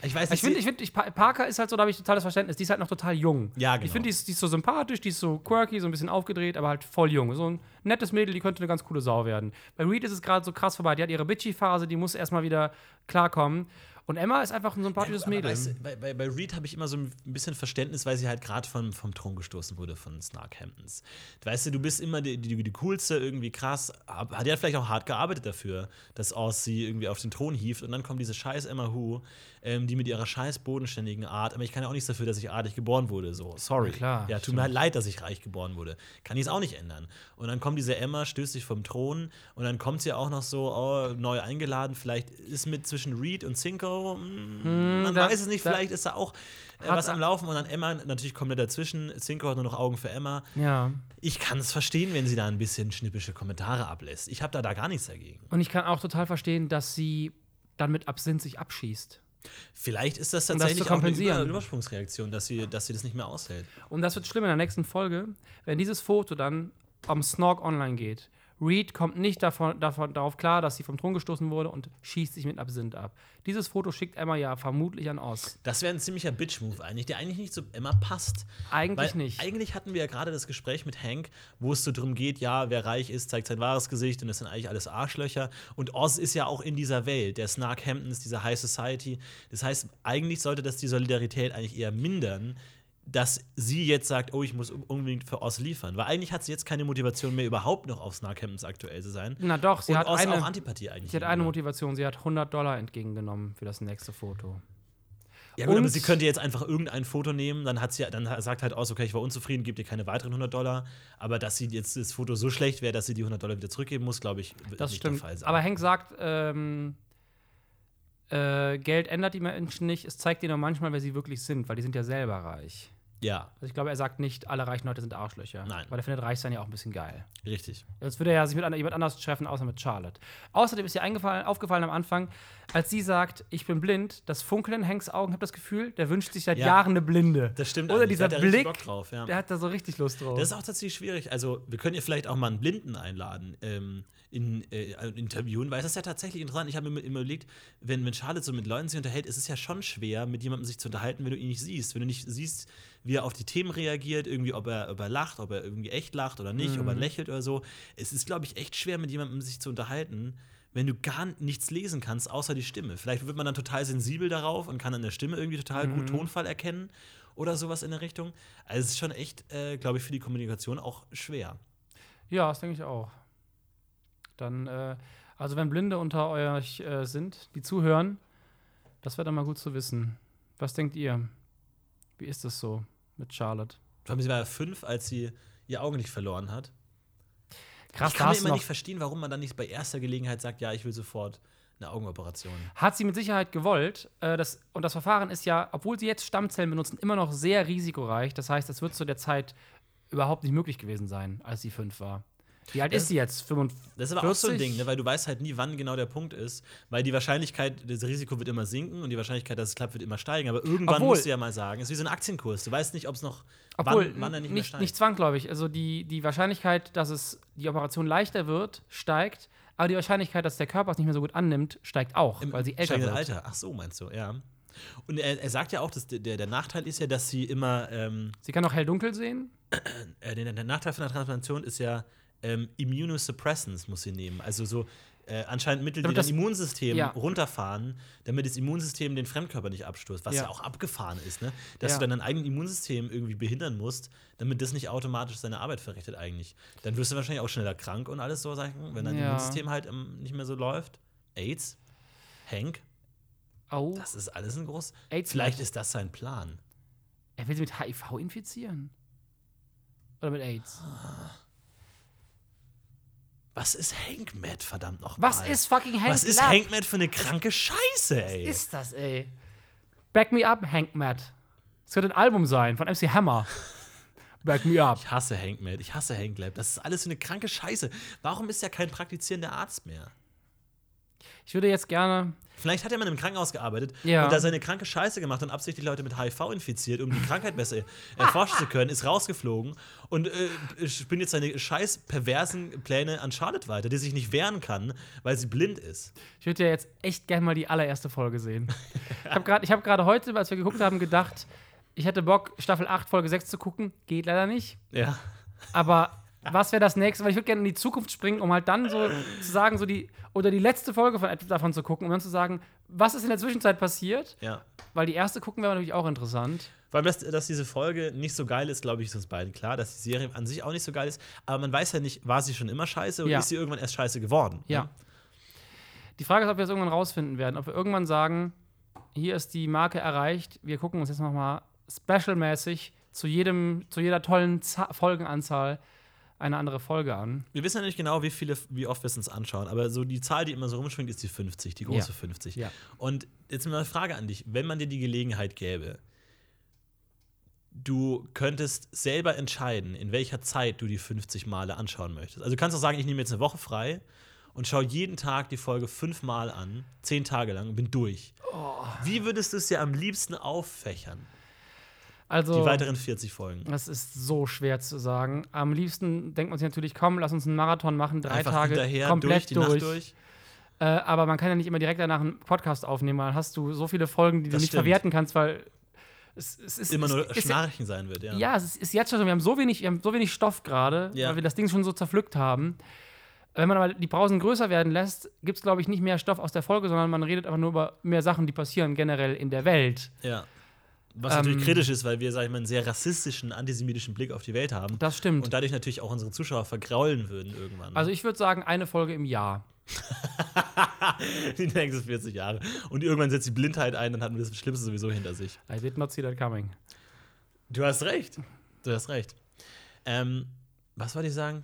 Ich weiß Ich nicht. finde, ich find, ich, Pa- Parker ist halt so, da habe ich totales Verständnis. Die ist halt noch total jung. Ja, Ich genau. finde, die, ist- die ist so sympathisch, die ist so quirky, so ein bisschen aufgedreht, aber halt voll jung. So ein nettes Mädel, die könnte eine ganz coole Sau werden. Bei Reed ist es gerade so krass vorbei. Die hat ihre Bitchy-Phase, die muss erstmal wieder klarkommen. Und Emma ist einfach ein sympathisches Aber Mädel. weißt bei, bei, bei Reed habe ich immer so ein bisschen Verständnis, weil sie halt gerade vom, vom Thron gestoßen wurde von Snarkhamptons. Weißt du, du bist immer die, die, die coolste, irgendwie krass. Hat ja vielleicht auch hart gearbeitet dafür, dass Oz sie irgendwie auf den Thron hieft. Und dann kommt diese scheiß Emma Hu, ähm, die mit ihrer scheiß bodenständigen Art. Aber ich kann ja auch nichts dafür, dass ich adlig geboren wurde. So, sorry. Na klar, ja, tut mir halt leid, dass ich reich geboren wurde. Kann ich es auch nicht ändern. Und dann kommt diese Emma, stößt sich vom Thron. Und dann kommt sie auch noch so, oh, neu eingeladen. Vielleicht ist mit zwischen Reed und Cinco. Mm, man da- weiß es nicht, da- vielleicht ist da auch äh, was am Laufen und dann Emma natürlich kommt er dazwischen. Cinco hat nur noch Augen für Emma. ja. Ich kann es verstehen, wenn sie da ein bisschen schnippische Kommentare ablässt. Ich habe da, da gar nichts dagegen. Und ich kann auch total verstehen, dass sie dann mit Absinth sich abschießt. Vielleicht ist das Um das tatsächlich auch eine. Über Übersprungsreaktion, dass sie, dass sie das nicht mehr aushält. Und das wird schlimm in der nächsten Folge, wenn dieses Foto dann am Snog online geht. Reed kommt nicht davon, davon, darauf klar, dass sie vom Thron gestoßen wurde und schießt sich mit Absinth ab. Dieses Foto schickt Emma ja vermutlich an Oz. Das wäre ein ziemlicher Bitch-Move eigentlich, der eigentlich nicht zu Emma passt. Eigentlich Weil nicht. Eigentlich hatten wir ja gerade das Gespräch mit Hank, wo es so drum geht, ja, wer reich ist, zeigt sein wahres Gesicht und das sind eigentlich alles Arschlöcher. Und Oz ist ja auch in dieser Welt, der Snark Hamptons, dieser High Society. Das heißt, eigentlich sollte das die Solidarität eigentlich eher mindern, dass sie jetzt sagt, oh, ich muss unbedingt für Oz liefern. Weil eigentlich hat sie jetzt keine Motivation mehr, überhaupt noch auf Snark Hamptons aktuell zu sein. Na doch, sie und hat Oz eine, auch Antipathie eigentlich. sie hat eine. Motivation. Sie hat 100 Dollar entgegengenommen für das nächste Foto. Ja, gut, aber Und- sie könnte jetzt einfach irgendein Foto nehmen, dann, hat sie, dann sagt halt aus, okay, ich war unzufrieden, gib dir keine weiteren 100 Dollar. Aber dass sie jetzt das Foto so schlecht wäre, dass sie die 100 Dollar wieder zurückgeben muss, glaube ich, wird Das nicht stimmt. der Fall sein. Aber Hank sagt, ähm, äh, Geld ändert die Menschen nicht. Es zeigt ihnen nur manchmal, wer sie wirklich sind, weil die sind ja selber reich. Ja, Also ich glaube, er sagt nicht, alle reichen Leute sind Arschlöcher. Nein. Weil er findet Reichsein ja auch ein bisschen geil. richtig. Jetzt würde er ja sich mit jemand anders treffen, außer mit Charlotte. Außerdem ist ihr eingefallen, aufgefallen am Anfang, als sie sagt, ich bin blind, das Funkeln in Hanks Augen, habe das Gefühl, der wünscht sich seit Ja. Jahren eine Blinde. Das stimmt. Oder eigentlich. dieser er richtig Blick, drauf, ja. der hat da so richtig Lust drauf. Das ist auch tatsächlich schwierig. Also, wir können ja vielleicht auch mal einen Blinden einladen ähm, in äh, ein interviewen, weil es ist ja tatsächlich interessant. Ich habe mir immer überlegt, wenn, wenn Charlotte so mit Leuten sich unterhält, ist es ja schon schwer, mit jemandem sich zu unterhalten, wenn du ihn nicht siehst. Wenn du nicht siehst, wie er auf die Themen reagiert, irgendwie, ob er, ob er lacht, ob er irgendwie echt lacht oder nicht, ob er lächelt oder so. Es ist, glaube ich, echt schwer, mit jemandem sich zu unterhalten. Wenn du gar nichts lesen kannst, außer die Stimme. Vielleicht wird man dann total sensibel darauf und kann an der Stimme irgendwie total gut Tonfall erkennen oder sowas in der Richtung. Also es ist schon echt, äh, glaube ich, für die Kommunikation auch schwer. Ja, das denke ich auch. Dann, äh, also wenn Blinde unter euch äh, sind, die zuhören, das wäre dann mal gut zu wissen. Was denkt ihr? Wie ist das so mit Charlotte? Vor allem, sie war ja fünf, als sie ihr Auge nicht verloren hat. Krass, ich kann mir immer nicht verstehen, warum man dann nicht bei erster Gelegenheit sagt, ja, ich will sofort eine Augenoperation. hat sie mit Sicherheit gewollt. Äh, das, und das Verfahren ist ja, obwohl sie jetzt Stammzellen benutzen, immer noch sehr risikoreich. Das heißt, das wird zu der Zeit überhaupt nicht möglich gewesen sein, als sie fünf war. Wie alt Das- ist sie jetzt? 45? Das ist aber auch so ein Ding, ne? weil du weißt halt nie, wann genau der Punkt ist. Weil die Wahrscheinlichkeit, das Risiko wird immer sinken und die Wahrscheinlichkeit, dass es klappt, wird immer steigen. Aber irgendwann Obwohl- musst du ja mal sagen, es ist wie so ein Aktienkurs. Du weißt nicht, ob es noch, Obwohl, wann, wann er nicht, mehr nicht, steigt. nicht zwangsläufig. Also die, die Wahrscheinlichkeit, dass es die Operation leichter wird, steigt. Aber die Wahrscheinlichkeit, dass der Körper es nicht mehr so gut annimmt, steigt auch, Im weil sie älter wird. Alter. Ach so, meinst du, ja. Und er, er sagt ja auch, dass der, der Nachteil ist ja, dass sie immer ähm, Sie kann auch hell-dunkel sehen. äh, der, der Nachteil von der Transplantation ist ja, ähm, Immunosuppressants muss sie nehmen. Also so äh, anscheinend Mittel, die Damit das das- Immunsystem ja. runterfahren, damit das Immunsystem den Fremdkörper nicht abstößt, was ja, Ja. auch abgefahren ist, ne? Dass Ja. du dann dein eigenes Immunsystem irgendwie behindern musst, damit das nicht automatisch seine Arbeit verrichtet eigentlich. Dann wirst du wahrscheinlich auch schneller krank und alles so Sachen, wenn dein. Immunsystem halt ähm, nicht mehr so läuft. AIDS, Hank, Oh, das ist alles ein groß. AIDS Vielleicht ist das sein Plan. er will sie mit HIV infizieren. Oder mit AIDS. Was ist Hank Matt, verdammt noch Was ist fucking Hank Was ist? Hank Matt für eine kranke Scheiße, ey? Was ist das, ey? Back Me Up, Hank Matt. Das könnte ein Album sein von MC Hammer. Back Me Up. Ich hasse Hank Matt, ich hasse Hank Lab. Das ist alles so eine kranke Scheiße. Warum ist er kein praktizierender Arzt mehr? Ich würde jetzt gerne. Vielleicht hat er mal einem Krankenhaus gearbeitet Ja. und da seine kranke Scheiße gemacht und absichtlich Leute mit HIV infiziert, um die Krankheit besser erforschen zu können, ist rausgeflogen und äh, spinnt jetzt seine scheiß perversen Pläne an Charlotte weiter, die sich nicht wehren kann, weil sie blind ist. Ich würde ja jetzt echt gerne mal die allererste Folge sehen. ich habe gerade hab gerade heute, als wir geguckt haben, gedacht, ich hätte Bock, Staffel 8, Folge 6 zu gucken. Geht leider nicht. Ja. Aber was wäre das nächste? Weil ich würde gerne in die Zukunft springen, um halt dann so zu sagen, so die, oder die letzte Folge von, davon zu gucken, um dann zu sagen, was ist in der Zwischenzeit passiert? Ja. Weil die erste gucken wäre natürlich auch interessant. Vor allem, dass, dass diese Folge nicht so geil ist, glaube ich, ist uns beiden klar. Dass die Serie an sich auch nicht so geil ist. Aber man weiß ja nicht, war sie schon immer scheiße oder Ja. ist sie irgendwann erst scheiße geworden? Ja. ne? Die Frage ist, ob wir es irgendwann rausfinden werden. Ob wir irgendwann sagen, hier ist die Marke erreicht, wir gucken uns jetzt nochmal specialmäßig zu, jedem, zu jeder tollen Za Folgenanzahl eine andere Folge an. Wir wissen ja nicht genau, wie viele, wie oft wir es uns anschauen, aber so die Zahl, die immer so rumschwingt, ist die 50, die große Ja. 50. Ja. Und jetzt mal eine Frage an dich: Wenn man dir die Gelegenheit gäbe, du könntest selber entscheiden, in welcher Zeit du die 50 Male anschauen möchtest. Also du kannst auch sagen, ich nehme jetzt eine Woche frei und schaue jeden Tag die Folge fünfmal an, zehn Tage lang und bin durch. Oh. Wie würdest du es dir am liebsten auffächern? Also, Die weiteren 40 Folgen. das ist so schwer zu sagen. Am liebsten denkt man sich natürlich, komm, lass uns einen Marathon machen, drei Einfach Tage hinterher, komplett durch, durch. Durch. Äh, aber man kann ja nicht immer direkt danach einen Podcast aufnehmen, weil dann hast du so viele Folgen, die du Das nicht stimmt. verwerten kannst, weil es, es ist Immer es, nur ist, Schnarchen sein wird, ja. Ja, es ist, ist jetzt schon so, wir haben so wenig, wir haben so wenig Stoff gerade, Ja. weil wir das Ding schon so zerpflückt haben. Wenn man aber die Pausen größer werden lässt, gibt es, glaube ich, nicht mehr Stoff aus der Folge, sondern man redet einfach nur über mehr Sachen, die passieren generell in der Welt. ja. Was Ähm, natürlich kritisch ist, weil wir, sag ich mal, einen sehr rassistischen, antisemitischen Blick auf die Welt haben. Das stimmt. Und dadurch natürlich auch unsere Zuschauer vergraulen würden irgendwann. also ich würde sagen, eine Folge im Jahr. die nächsten 40 Jahre. Und irgendwann setzt die Blindheit ein, dann hatten wir das Schlimmste sowieso hinter sich. I did not see that coming. Du hast recht. Du hast recht. Ähm, was wollte ich sagen?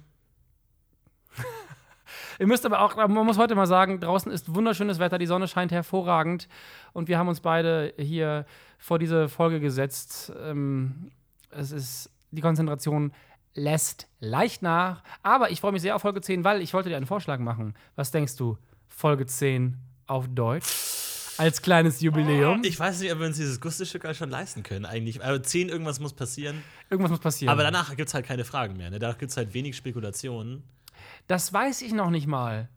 Ihr müsst aber auch, man muss heute mal sagen, draußen ist wunderschönes Wetter, die Sonne scheint hervorragend und wir haben uns beide hier vor diese Folge gesetzt. Ähm, es ist, die Konzentration lässt leicht nach, aber ich freue mich sehr auf Folge 10, weil ich wollte dir einen Vorschlag machen. Was denkst du? Folge 10 auf Deutsch? Als kleines Jubiläum? Ich weiß nicht, ob wir uns dieses Gustestück schon leisten können, eigentlich. Aber 10 irgendwas muss passieren. Irgendwas muss passieren. Aber danach gibt es halt keine Fragen mehr. Ne? Danach gibt es halt wenig Spekulationen. Das weiß ich noch nicht mal.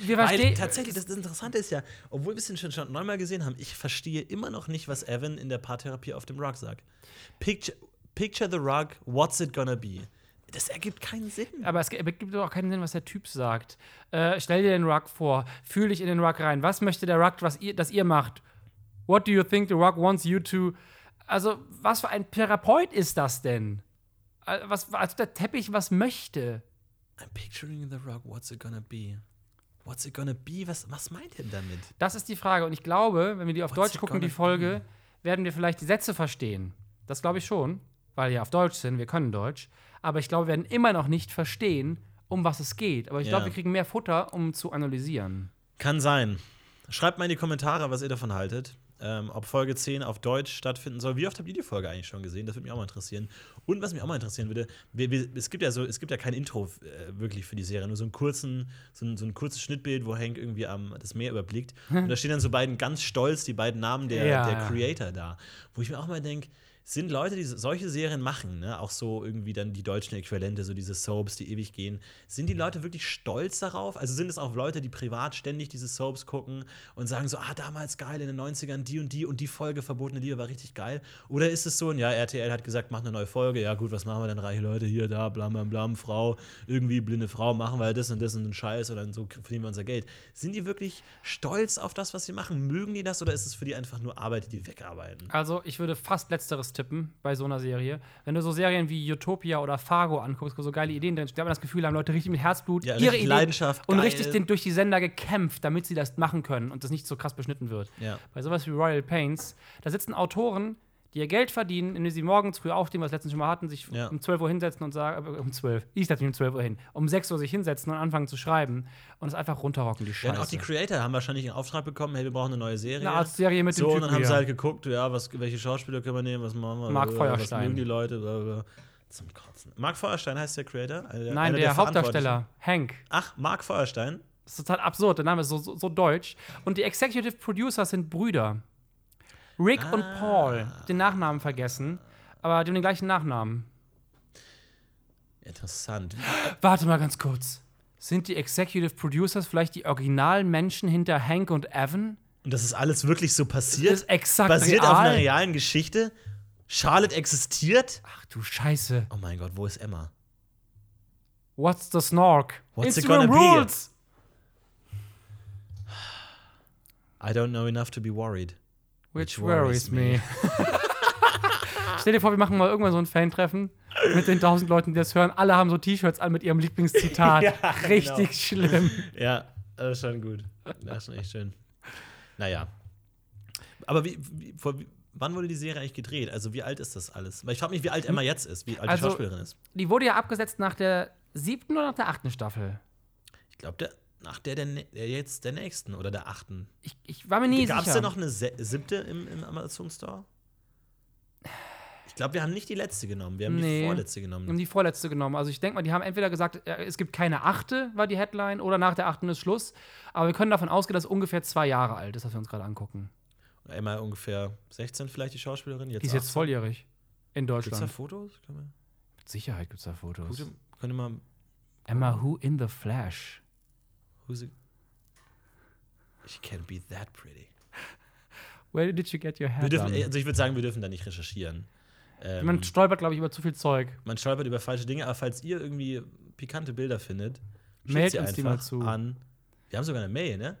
Wir Weil verstehen. tatsächlich, das, das Interessante ist ja, obwohl wir es schon, schon neunmal gesehen haben, ich verstehe immer noch nicht, was Evan in der Paartherapie auf dem Rug sagt. Picture, picture the rug, what's it gonna be? Das ergibt keinen Sinn. Aber es gibt doch auch keinen Sinn, was der Typ sagt. Äh, stell dir den Rug vor, fühl dich in den Rug rein. Was möchte der Rug, was ihr, das ihr macht? What do you think the Rug wants you to? Also, was für ein Therapeut ist das denn? Äh, Was, als der Teppich was möchte. I'm picturing the rug, what's it gonna be? What's it gonna be? Was, was meint er damit? Das ist die Frage. Und ich glaube, wenn wir die auf What's Deutsch gucken, die Folge, werden wir vielleicht die Sätze verstehen. Das glaube ich schon, weil wir auf Deutsch sind, wir können Deutsch. Aber ich glaube, wir werden immer noch nicht verstehen, um was es geht. Aber ich Ja. glaube, wir kriegen mehr Futter, um zu analysieren. Kann sein. Schreibt mal in die Kommentare, was ihr davon haltet. Ähm, ob Folge 10 auf Deutsch stattfinden soll. Wie oft habt ihr die Folge eigentlich schon gesehen? Das würde mich auch mal interessieren. Und was mich auch mal interessieren würde, wir, wir, es gibt ja so, es gibt ja kein Intro äh, wirklich für die Serie, nur so einen kurzen, so ein, so ein kurzes Schnittbild, wo Hank irgendwie am das Meer überblickt. Und da stehen dann so beiden ganz stolz die beiden Namen der, Ja, der ja. Creator da. Wo ich mir auch mal denke, sind Leute, die so- solche Serien machen, ne? auch so irgendwie dann die deutschen Äquivalente, so diese Soaps, die ewig gehen, sind die Leute wirklich stolz darauf? Also sind es auch Leute, die privat ständig diese Soaps gucken und sagen so, ah, damals geil, in den 90ern die und die und die Folge Verbotene Liebe war richtig geil? Oder ist es so, ja, RTL hat gesagt, mach eine neue Folge, ja gut, was machen wir denn, reiche Leute hier, da, blam, blam, blam, Frau, irgendwie blinde Frau, machen wir das und das und den Scheiß oder so verdienen wir unser Geld. Sind die wirklich stolz auf das, was sie machen? Mögen die das oder ist es für die einfach nur Arbeit, die die wegarbeiten? Also, ich würde fast Letzteres tippen bei so einer Serie. Wenn du so Serien wie Utopia oder Fargo anguckst, wo so geile Ideen drin stehen, hat man das Gefühl, haben Leute richtig mit Herzblut Ja, ihre Ideen Leidenschaft, und geil. richtig den, durch die Sender gekämpft, damit sie das machen können und das nicht so krass beschnitten wird. Ja. Bei sowas wie Royal Pains, da sitzen Autoren, die ihr Geld verdienen, indem sie morgens früh aufstehen, was wir letztens schon mal hatten, sich Ja. um 12 Uhr hinsetzen und sagen, äh, um 12, ich setze mich um 12 Uhr hin, um 6 Uhr sich hinsetzen und anfangen zu schreiben und es einfach runterrocken, die Ja, Scheiße. und auch die Creator haben wahrscheinlich einen Auftrag bekommen, hey, wir brauchen eine neue Serie. Eine Art Serie mit dem so, und dann haben sie halt geguckt, ja, was, welche Schauspieler können wir nehmen, was machen wir, Mark äh, Feuerstein. was mögen die Leute, bla, bla. Zum Kotzen. Mark Feuerstein heißt der Creator? Einer Nein, einer der, Verantwortlichen. Hauptdarsteller, Hank. Ach, Mark Feuerstein. Das ist total absurd, der Name ist so, so, so deutsch. Und die Executive Producers sind Brüder. Rick und Ah. Paul. Den Nachnamen vergessen, aber die haben den gleichen Nachnamen. Interessant. Warte mal ganz kurz. Sind die Executive Producers vielleicht die originalen Menschen hinter Hank und Evan? Und das ist alles wirklich so passiert? Das ist exakt Basiert real? auf einer realen Geschichte? Charlotte existiert? Ach du Scheiße. Oh mein Gott, wo ist Emma? What's the Snork? What's it Instagram gonna be? Rules! I don't know enough to be worried. Which worries me. Stell dir vor, wir machen mal irgendwann so ein Fan-Treffen mit den tausend Leuten, die das hören. Alle haben so T-Shirts an mit ihrem Lieblingszitat. Ja, Richtig genau. schlimm. Ja, das ist schon gut. Das ist schon echt schön. Naja. Aber wie, wie, vor, wie, wann wurde die Serie eigentlich gedreht? Also, wie alt ist das alles? Weil ich frage mich, wie alt Emma jetzt ist, wie alt Also- die Schauspielerin ist. Die wurde ja abgesetzt nach der siebten oder nach der achten Staffel. Ich glaube, der, nach der, der, nä- der jetzt der nächsten oder der achten. Ich, ich war mir nie Gab es sicher. da noch eine siebte im, im Amazon Store? Ich glaube, wir haben nicht die letzte genommen, wir haben Nee. die vorletzte Wir haben genommen. die vorletzte genommen. Also ich denke mal, die haben entweder gesagt, es gibt keine achte, war die Headline, oder nach der achten ist Schluss. Aber wir können davon ausgehen, dass es ungefähr zwei Jahre alt ist, was wir uns gerade angucken. Emma ungefähr 16 vielleicht, die Schauspielerin. Jetzt Die ist jetzt 18. volljährig. In da Deutschland. Fotos? Können wir, Mit Sicherheit gibt es da Fotos. gute, können wir mal. Emma Who in the Flash. Who's it? She can't be that pretty. Where did you get your hair Wir dürfen, done? also ich würde sagen, wir dürfen da nicht recherchieren. Ähm, Man stolpert, glaube ich, über zu viel Zeug. man stolpert über falsche Dinge, aber falls ihr irgendwie pikante Bilder findet, sie uns die mal zu. an. Wir haben sogar eine Mail, ne?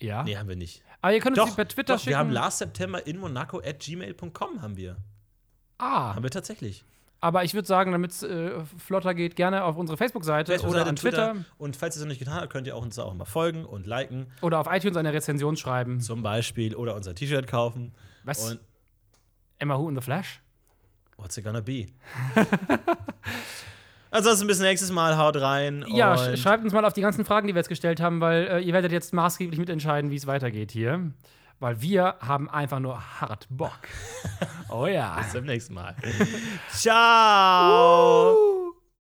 Ja. Nee, haben wir nicht. Aber ihr könnt uns Doch, die per Twitter doch schicken. wir haben last September in Monaco at gmail.com haben wir. ah, Haben wir tatsächlich. Aber ich würde sagen, damit es äh, flotter geht, gerne auf unsere Facebook-Seite Facebook-Seite, oder an Twitter, Und falls ihr es noch nicht getan habt, könnt ihr auch uns auch mal folgen und liken, oder auf iTunes eine Rezension schreiben. zum Beispiel, oder unser T-Shirt kaufen. Was? Und Emma Who in the Flash? what's it gonna be? Ansonsten bis nächstes Mal, haut rein. Ja, schreibt uns mal auf die ganzen Fragen, die wir jetzt gestellt haben, weil äh, ihr werdet jetzt maßgeblich mitentscheiden, wie es weitergeht hier. Weil wir haben einfach nur hart Bock. oh ja. bis zum nächsten Mal. Ciao!